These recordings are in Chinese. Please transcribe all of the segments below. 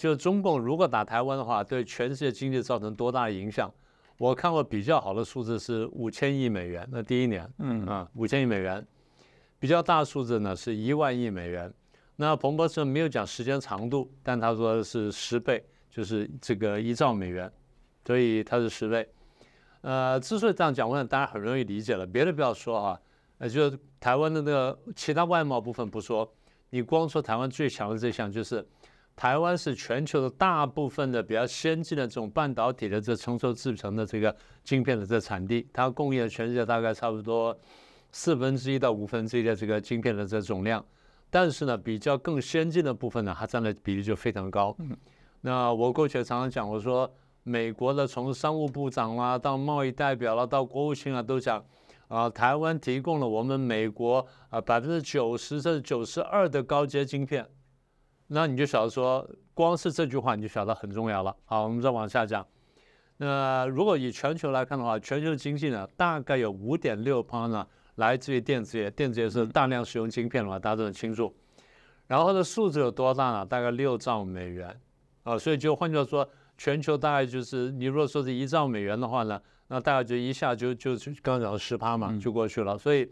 就中共如果打台湾的话，对全世界经济造成多大的影响？我看过比较好的数字是五千亿美元，那第一年，嗯啊，五千亿美元，比较大的数字呢是一万亿美元。那彭博社没有讲时间长度，但他说是十倍，就是这个一兆美元，所以它是十倍。呃，之所以这样讲，我想大家很容易理解了，别的不要说啊，呃，就是台湾的那个其他外贸部分不说，你光说台湾最强的这项就是。台湾是全球的大部分的比较先进的这种半导体的这成熟制成的这个晶片的这产地，它供应了全世界大概差不多四分之一到五分之一的这个晶片的这总量。但是呢，比较更先进的部分呢，它占的比例就非常高。那我过去常常讲，我说美国的从商务部长啦到贸易代表啦到国务卿啊都讲啊，台湾提供了我们美国啊百分之九十甚至九十二的高阶晶片。那你就晓得说，光是这句话你就晓得很重要了。好，我们再往下讲。那如果以全球来看的话，全球经济呢，大概有五点六趴呢来自于电子业，电子业是大量使用晶片的话，大家都很清楚。然后的数字有多大呢？大概六兆美元啊，所以就换句话说，全球大概就是你如果说是一兆美元的话呢，那大概就一下就就刚刚讲的十趴嘛，就过去了。所以，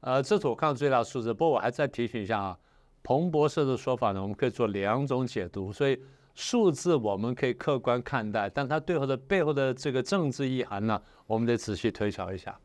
呃，这是我看到最大数字。不过我还再提醒一下啊。彭博士的说法呢，我们可以做两种解读，所以数字我们可以客观看待，但它背后的背后的这个政治意涵呢，我们得仔细推敲一下。